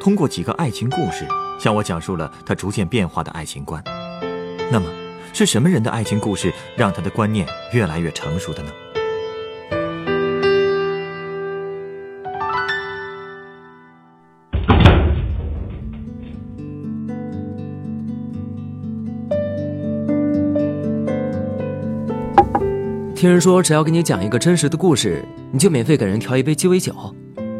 通过几个爱情故事，向我讲述了他逐渐变化的爱情观。那么，是什么人的爱情故事让他的观念越来越成熟的呢？听人说，只要给你讲一个真实的故事，你就免费给人调一杯鸡尾酒。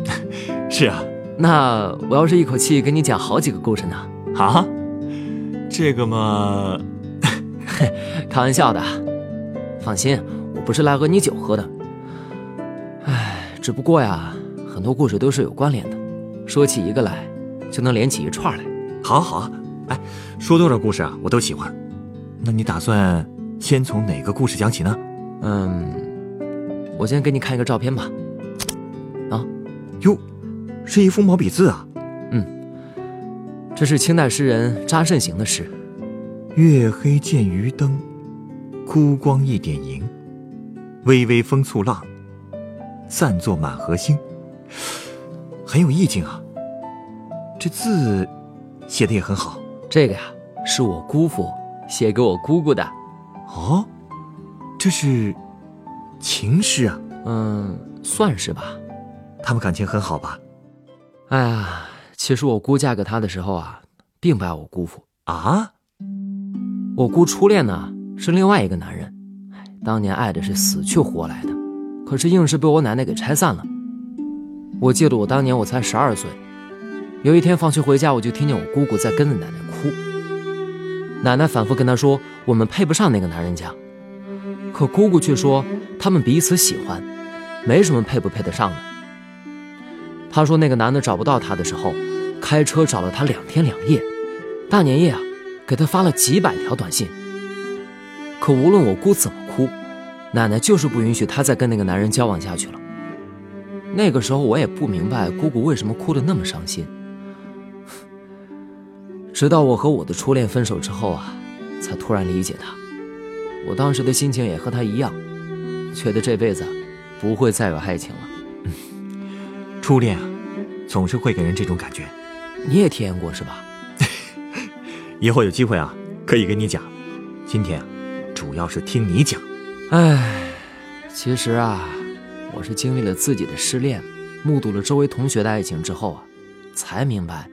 是啊，那我要是一口气给你讲好几个故事呢？啊，这个嘛，开玩笑的，放心，我不是来讹你酒喝的。唉，只不过呀，很多故事都是有关联的，说起一个来，就能连起一串来。好好啊，哎，说多少故事啊，我都喜欢。那你打算先从哪个故事讲起呢？嗯，我先给你看一个照片吧。啊，哟，是一幅毛笔字啊。嗯，这是清代诗人查慎行的诗。月黑见渔灯，孤光一点萤。微微风簇浪，散作满河星。很有意境啊。这字写的也很好。这个呀，是我姑父写给我姑姑的。哦。这是情诗啊，嗯，算是吧。他们感情很好吧？哎呀，其实我姑嫁给他的时候啊，并不爱我姑父啊。我姑初恋呢是另外一个男人，当年爱的是死去活来的，可是硬是被我奶奶给拆散了。我记得我当年我才十二岁，有一天放学回家，我就听见我姑姑在跟着奶奶哭，奶奶反复跟她说我们配不上那个男人家。可姑姑却说，他们彼此喜欢，没什么配不配得上的。她说，那个男的找不到她的时候，开车找了她两天两夜，大年夜啊，给她发了几百条短信。可无论我姑怎么哭，奶奶就是不允许她再跟那个男人交往下去了。那个时候我也不明白姑姑为什么哭得那么伤心，直到我和我的初恋分手之后啊，才突然理解她。我当时的心情也和他一样，觉得这辈子不会再有爱情了。初恋啊，总是会给人这种感觉。你也体验过是吧？以后有机会啊，可以跟你讲。今天啊，主要是听你讲。唉，其实啊，我是经历了自己的失恋，目睹了周围同学的爱情之后啊，才明白，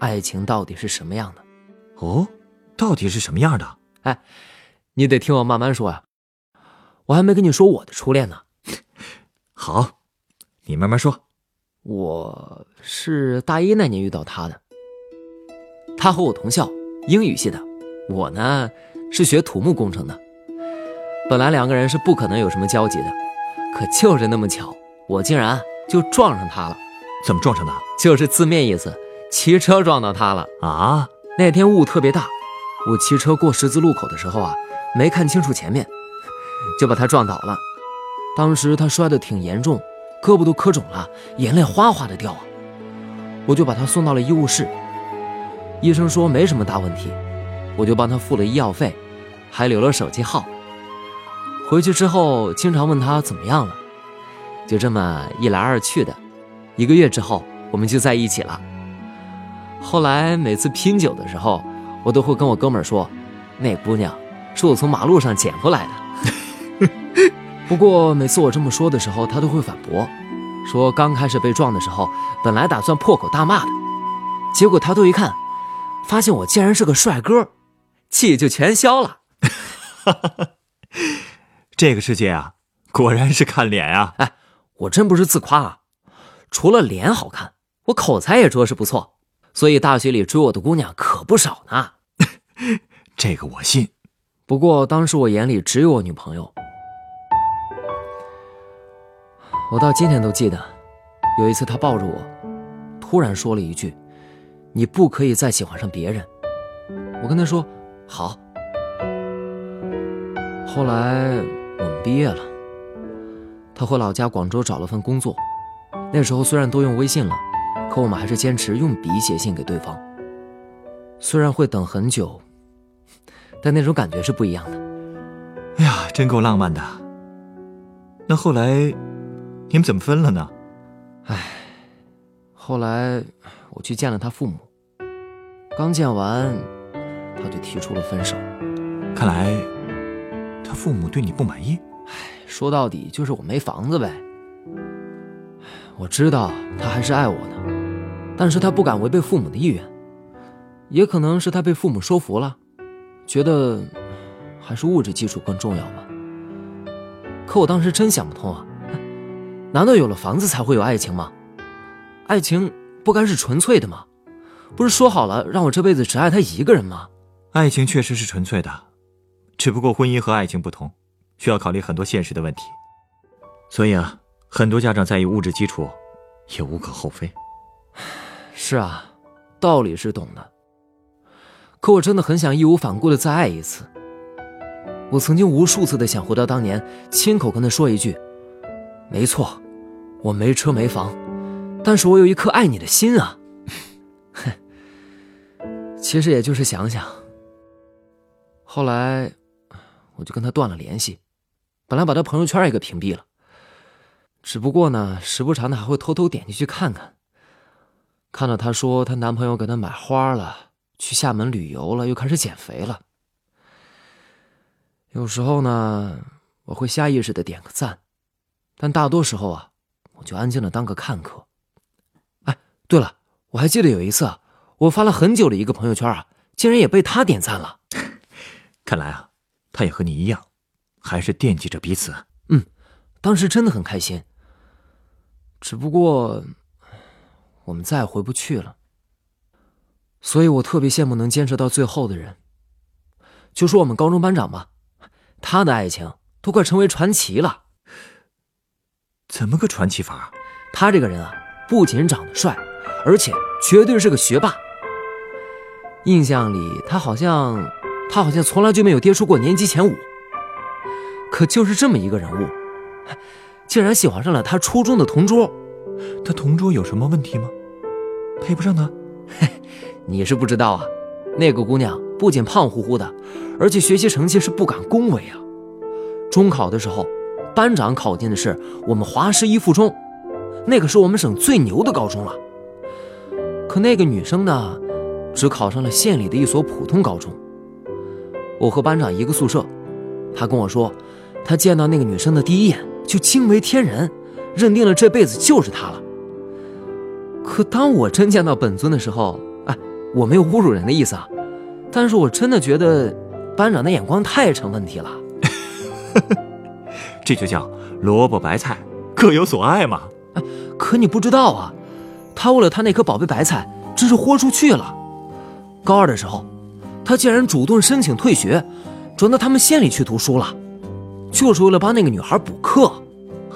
爱情到底是什么样的。哦，到底是什么样的？哎。你得听我慢慢说呀，我还没跟你说我的初恋呢。好，你慢慢说。我是大一那年遇到他的，他和我同校，英语系的，我呢是学土木工程的。本来两个人是不可能有什么交集的，可就是那么巧，我竟然就撞上他了。怎么撞上的？就是字面意思，骑车撞到他了啊！那天雾特别大，我骑车过十字路口的时候啊。没看清楚前面，就把他撞倒了。当时他摔得挺严重，胳膊都磕肿了，眼泪哗哗的掉啊。我就把他送到了医务室，医生说没什么大问题，我就帮他付了医药费，还留了手机号。回去之后经常问他怎么样了，就这么一来二去的，一个月之后我们就在一起了。后来每次拼酒的时候，我都会跟我哥们说，那姑娘。是我从马路上捡回来的。不过每次我这么说的时候，他都会反驳，说刚开始被撞的时候，本来打算破口大骂的，结果抬头一看，发现我竟然是个帅哥，气就全消了。这个世界啊，果然是看脸啊！哎，我真不是自夸啊，除了脸好看，我口才也着实不错，所以大学里追我的姑娘可不少呢。这个我信。不过当时我眼里只有我女朋友，我到今天都记得，有一次他抱着我，突然说了一句：“你不可以再喜欢上别人。”我跟他说好。后来我们毕业了，他回老家广州找了份工作。那时候虽然都用微信了，可我们还是坚持用笔写信给对方。虽然会等很久，但那种感觉是不一样的。哎呀，真够浪漫的。那后来你们怎么分了呢？唉，后来我去见了他父母，刚见完，他就提出了分手。看来他父母对你不满意。唉，说到底就是我没房子呗。我知道他还是爱我的，但是他不敢违背父母的意愿，也可能是他被父母说服了，觉得还是物质基础更重要吧。可我当时真想不通啊，难道有了房子才会有爱情吗？爱情不该是纯粹的吗？不是说好了让我这辈子只爱他一个人吗？爱情确实是纯粹的，只不过婚姻和爱情不同，需要考虑很多现实的问题，所以啊。很多家长在意物质基础，也无可厚非。是啊，道理是懂的。可我真的很想义无反顾的再爱一次。我曾经无数次的想回到当年，亲口跟他说一句：“没错，我没车没房，但是我有一颗爱你的心啊。”哼，其实也就是想想。后来，我就跟他断了联系，本来把他朋友圈也给屏蔽了。只不过呢，时不常的还会偷偷点进去看看。看到她说她男朋友给她买花了，去厦门旅游了，又开始减肥了。有时候呢，我会下意识的点个赞，但大多时候啊，我就安静的当个看客。哎，对了，我还记得有一次，我发了很久的一个朋友圈啊，竟然也被他点赞了。看来啊，他也和你一样，还是惦记着彼此。嗯，当时真的很开心。只不过，我们再也回不去了。所以我特别羡慕能坚持到最后的人。就说我们高中班长吧，他的爱情都快成为传奇了。怎么个传奇法？他这个人啊，不仅长得帅，而且绝对是个学霸。印象里，他好像，他好像从来就没有跌出过年级前五。可就是这么一个人物。竟然喜欢上了他初中的同桌，他同桌有什么问题吗？配不上他？嘿，你是不知道啊，那个姑娘不仅胖乎乎的，而且学习成绩是不敢恭维啊。中考的时候，班长考进的是我们华师一附中，那可是我们省最牛的高中了。可那个女生呢，只考上了县里的一所普通高中。我和班长一个宿舍，他跟我说，他见到那个女生的第一眼。就惊为天人，认定了这辈子就是她了。可当我真见到本尊的时候，哎，我没有侮辱人的意思啊，但是我真的觉得班长的眼光太成问题了。这就叫萝卜白菜各有所爱嘛。哎，可你不知道啊，他为了他那颗宝贝白菜，真是豁出去了。高二的时候，他竟然主动申请退学，转到他们县里去读书了。就是为了帮那个女孩补课，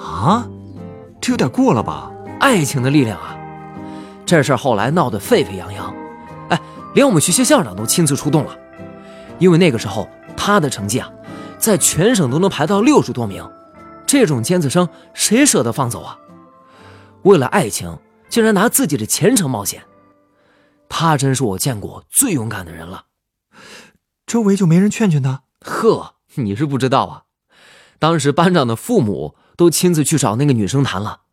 啊，这有点过了吧？爱情的力量啊！这事儿后来闹得沸沸扬扬，哎，连我们学校校长都亲自出动了。因为那个时候他的成绩啊，在全省都能排到六十多名，这种尖子生谁舍得放走啊？为了爱情，竟然拿自己的前程冒险，他真是我见过最勇敢的人了。周围就没人劝劝他？呵，你是不知道啊。当时班长的父母都亲自去找那个女生谈了，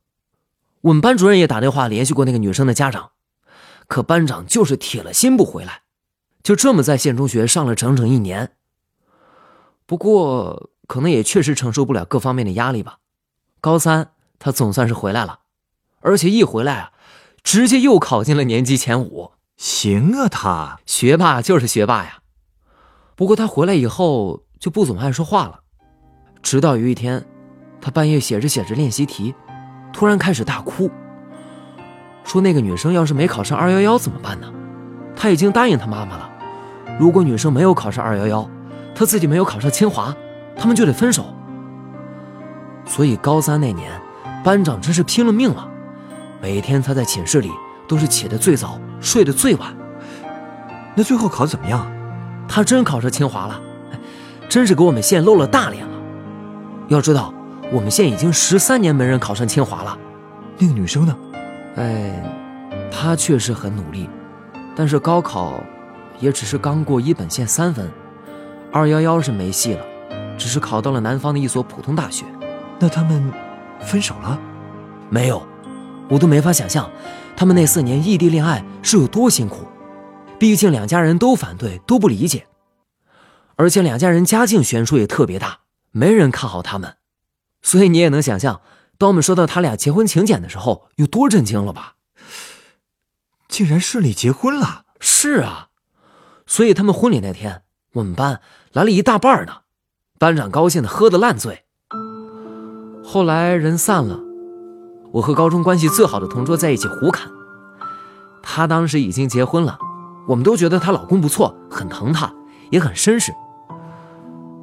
我们班主任也打电话联系过那个女生的家长，可班长就是铁了心不回来，就这么在县中学上了整整一年。不过可能也确实承受不了各方面的压力吧，高三他总算是回来了，而且一回来啊，直接又考进了年级前五。行啊，他学霸就是学霸呀。不过他回来以后就不怎么爱说话了。直到有一天，他半夜写着写着练习题，突然开始大哭，说那个女生要是没考上二幺幺怎么办呢？他已经答应他妈妈了，如果女生没有考上二幺幺，他自己没有考上清华，他们就得分手。所以高三那年，班长真是拼了命了，每天他在寝室里都是起得最早，睡得最晚。那最后考怎么样？他真考上清华了，真是给我们县露了大脸了。要知道，我们县已经十三年没人考上清华了。那个女生呢？哎，她确实很努力，但是高考也只是刚过一本线三分，二幺幺是没戏了，只是考到了南方的一所普通大学。那他们分手了？没有，我都没法想象，他们那四年异地恋爱是有多辛苦。毕竟两家人都反对，都不理解，而且两家人家境悬殊也特别大，没人看好他们，所以你也能想象，当我们收到他俩结婚请柬的时候，有多震惊了吧？竟然顺利结婚了！是啊，所以他们婚礼那天，我们班来了一大半呢，班长高兴的喝得烂醉。后来人散了，我和高中关系最好的同桌在一起胡侃，她当时已经结婚了。我们都觉得她老公不错，很疼她，也很绅士。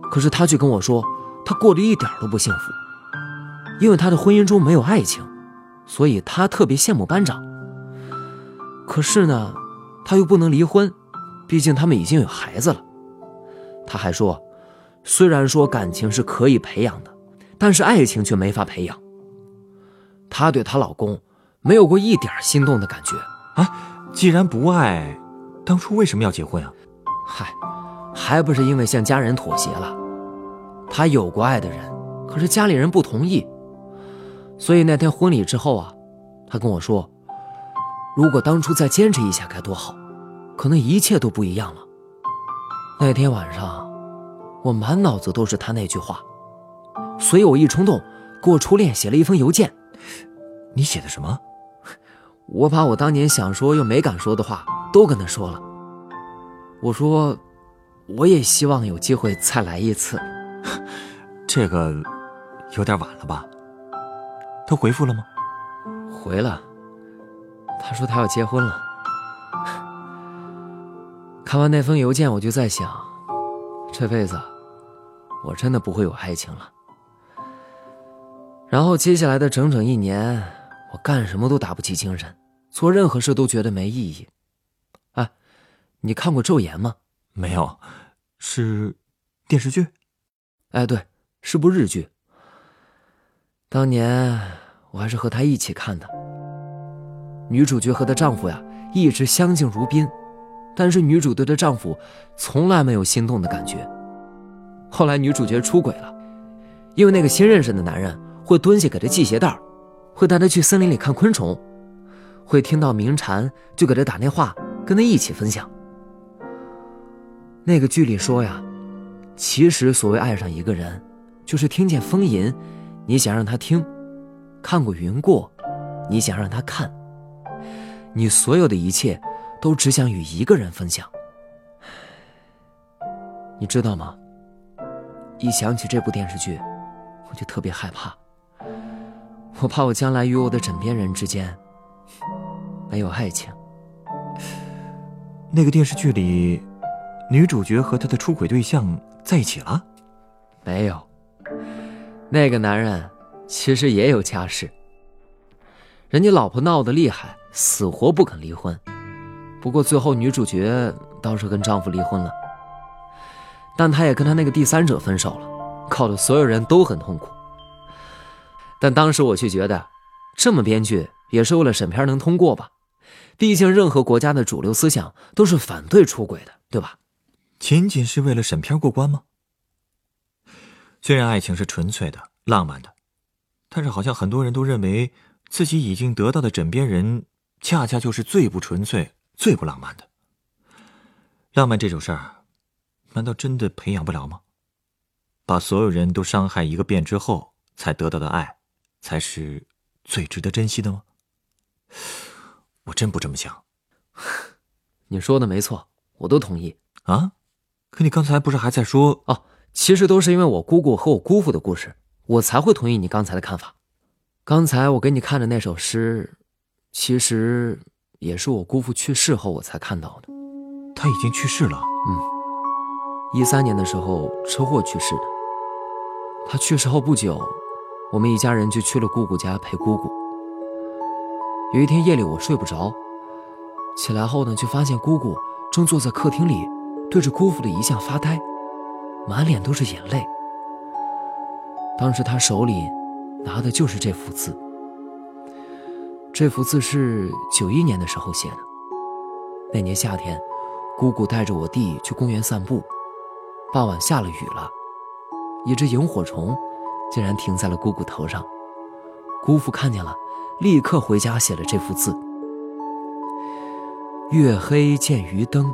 可是她却跟我说，她过得一点都不幸福，因为她的婚姻中没有爱情，所以她特别羡慕班长。可是呢，她又不能离婚，毕竟他们已经有孩子了。她还说，虽然说感情是可以培养的，但是爱情却没法培养。她对她老公没有过一点心动的感觉啊，既然不爱。当初为什么要结婚啊？嗨，还不是因为向家人妥协了。她有过爱的人，可是家里人不同意。所以那天婚礼之后啊，她跟我说：“如果当初再坚持一下该多好，可能一切都不一样了。”那天晚上，我满脑子都是他那句话，所以我一冲动，给我初恋写了一封邮件。你写的什么？我把我当年想说又没敢说的话。都跟他说了，我说，我也希望有机会再来一次。这个有点晚了吧？他回复了吗？回了，他说他要结婚了。看完那封邮件，我就在想，这辈子我真的不会有爱情了。然后接下来的整整一年，我干什么都打不起精神，做任何事都觉得没意义。哎你看过《昼颜》吗？没有，是电视剧。哎，对，是部日剧。当年我还是和他一起看的。女主角和她丈夫呀，一直相敬如宾，但是女主对她丈夫从来没有心动的感觉。后来女主角出轨了，因为那个新认识的男人会蹲下给她系鞋带会带她去森林里看昆虫，会听到鸣蝉就给她打电话，跟她一起分享。那个剧里说呀，其实所谓爱上一个人，就是听见风吟，你想让他听；看过云过，你想让他看。你所有的一切，都只想与一个人分享。你知道吗？一想起这部电视剧，我就特别害怕。我怕我将来与我的枕边人之间没有爱情。那个电视剧里。女主角和她的出轨对象在一起了？没有，那个男人其实也有家室。人家老婆闹得厉害，死活不肯离婚。不过最后女主角倒是跟丈夫离婚了，但她也跟她那个第三者分手了，搞得所有人都很痛苦。但当时我却觉得，这么编剧也是为了审片能通过吧？毕竟任何国家的主流思想都是反对出轨的，对吧？仅仅是为了审片过关吗？虽然爱情是纯粹的、浪漫的，但是好像很多人都认为自己已经得到的枕边人，恰恰就是最不纯粹、最不浪漫的。浪漫这种事儿，难道真的培养不了吗？把所有人都伤害一个遍之后才得到的爱，才是最值得珍惜的吗？我真不这么想。你说的没错，我都同意啊。可你刚才不是还在说哦？其实都是因为我姑姑和我姑父的故事，我才会同意你刚才的看法。刚才我给你看的那首诗，其实也是我姑父去世后我才看到的。他已经去世了。嗯，一三年的时候车祸去世的。他去世后不久，我们一家人就去了姑姑家陪姑姑。有一天夜里我睡不着，起来后呢，就发现姑姑正坐在客厅里，对着姑父的遗像发呆，满脸都是眼泪。当时他手里拿的就是这幅字。这幅字是九一年的时候写的。那年夏天，姑姑带着我弟去公园散步，傍晚下了雨了，一只萤火虫竟然停在了姑姑头上。姑父看见了，立刻回家写了这幅字。月黑见渔灯，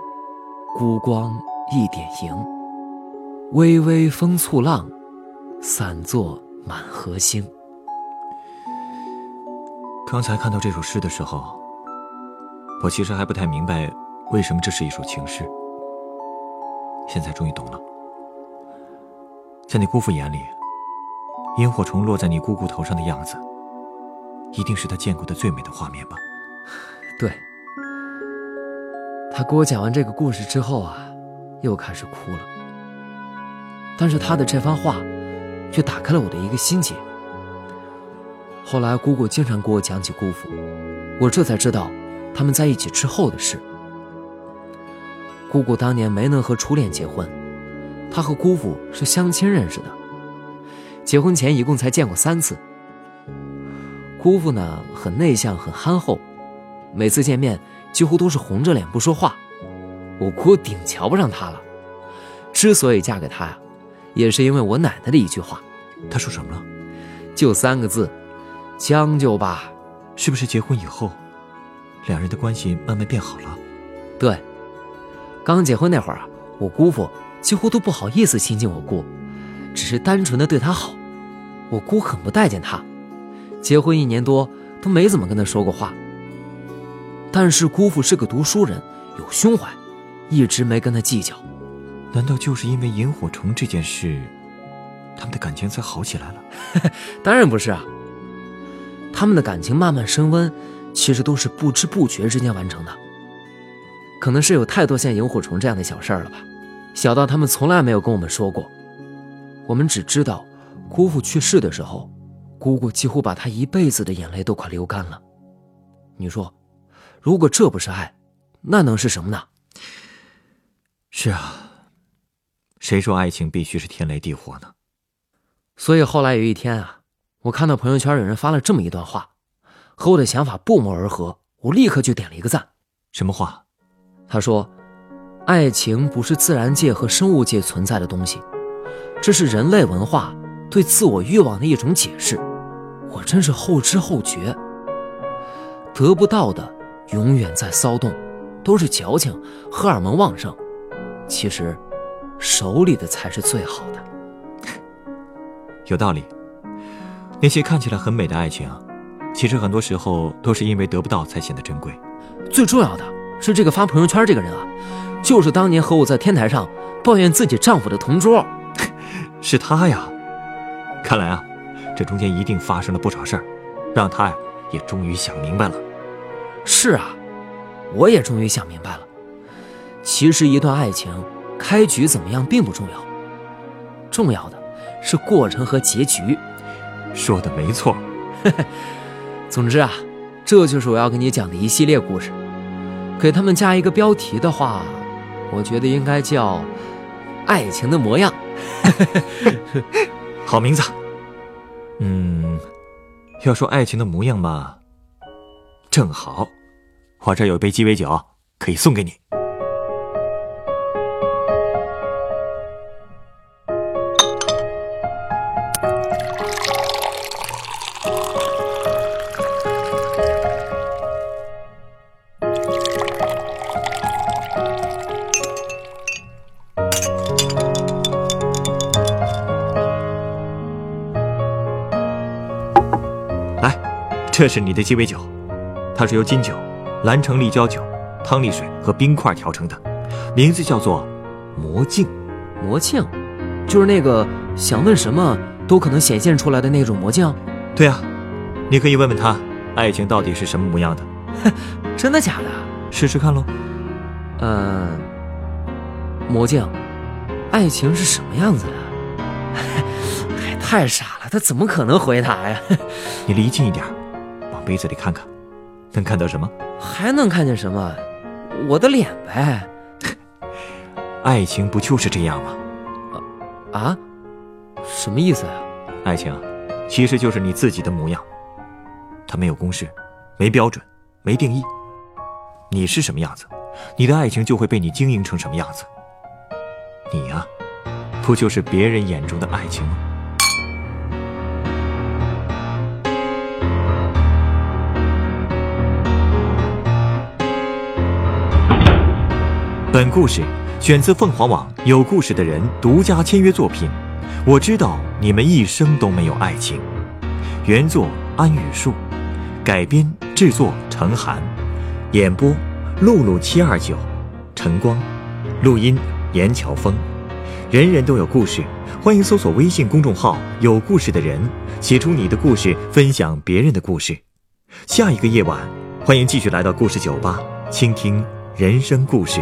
孤光一点萤。微微风簇浪，散作满河星。刚才看到这首诗的时候，我其实还不太明白为什么这是一首情诗。现在终于懂了，在你姑父眼里，萤火虫落在你姑姑头上的样子，一定是他见过的最美的画面吧？对。他给我讲完这个故事之后啊，又开始哭了。但是他的这番话，却打开了我的一个心结。后来姑姑经常给我讲起姑父，我这才知道他们在一起之后的事。姑姑当年没能和初恋结婚，她和姑父是相亲认识的，结婚前一共才见过三次。姑父呢，很内向，很憨厚，每次见面。几乎都是红着脸不说话，我姑顶瞧不上他了。之所以嫁给他呀，也是因为我奶奶的一句话。她说什么了？就三个字：将就吧。是不是结婚以后，两人的关系慢慢变好了？对，刚结婚那会儿啊，我姑父几乎都不好意思亲近我姑，只是单纯的对她好。我姑很不待见他，结婚一年多都没怎么跟他说过话。但是姑父是个读书人，有胸怀，一直没跟他计较。难道就是因为萤火虫这件事，他们的感情才好起来了？当然不是啊。他们的感情慢慢升温，其实都是不知不觉之间完成的。可能是有太多像萤火虫这样的小事儿了吧，小到他们从来没有跟我们说过。我们只知道，姑父去世的时候，姑姑几乎把他一辈子的眼泪都快流干了。你说？如果这不是爱，那能是什么呢？是啊，谁说爱情必须是天雷地火呢？所以后来有一天啊，我看到朋友圈有人发了这么一段话，和我的想法不谋而合，我立刻就点了一个赞。什么话？他说：“爱情不是自然界和生物界存在的东西，这是人类文化对自我欲望的一种解释。”我真是后知后觉，得不到的。永远在骚动，都是矫情，荷尔蒙旺盛。其实，手里的才是最好的。有道理。那些看起来很美的爱情，其实很多时候都是因为得不到才显得珍贵。最重要的是，这个发朋友圈这个人啊，就是当年和我在天台上抱怨自己丈夫的同桌，是他呀。看来啊，这中间一定发生了不少事儿，让他呀也终于想明白了。是啊，我也终于想明白了。其实一段爱情开局怎么样并不重要，重要的是过程和结局。说的没错。总之啊，这就是我要给你讲的一系列故事。给他们加一个标题的话，我觉得应该叫《爱情的模样》。好名字。嗯，要说爱情的模样嘛。正好，我这有杯鸡尾酒，可以送给你。这是你的鸡尾酒。它是由金酒、蓝橙立交酒、汤力水和冰块调成的，名字叫做“魔镜”。魔镜，就是那个想问什么都可能显现出来的那种魔镜。对啊，你可以问问他，爱情到底是什么模样的？真的假的？试试看喽。嗯，魔镜，爱情是什么样子的？太傻了，他怎么可能回答呀？你离近一点，往杯子里看看。能看到什么？还能看见什么？我的脸呗，爱情不就是这样吗？啊？什么意思啊？爱情，其实就是你自己的模样。它没有公式，没标准，没定义。你是什么样子，你的爱情就会被你经营成什么样子。你呀，不就是别人眼中的爱情吗？本故事选自凤凰网有故事的人独家签约作品。我知道你们一生都没有爱情。原作安雨树，改编制作陈寒，演播露露七二九，晨光，录音严乔峰。人人都有故事，欢迎搜索微信公众号“有故事的人”，写出你的故事，分享别人的故事。下一个夜晚，欢迎继续来到故事酒吧，倾听人生故事。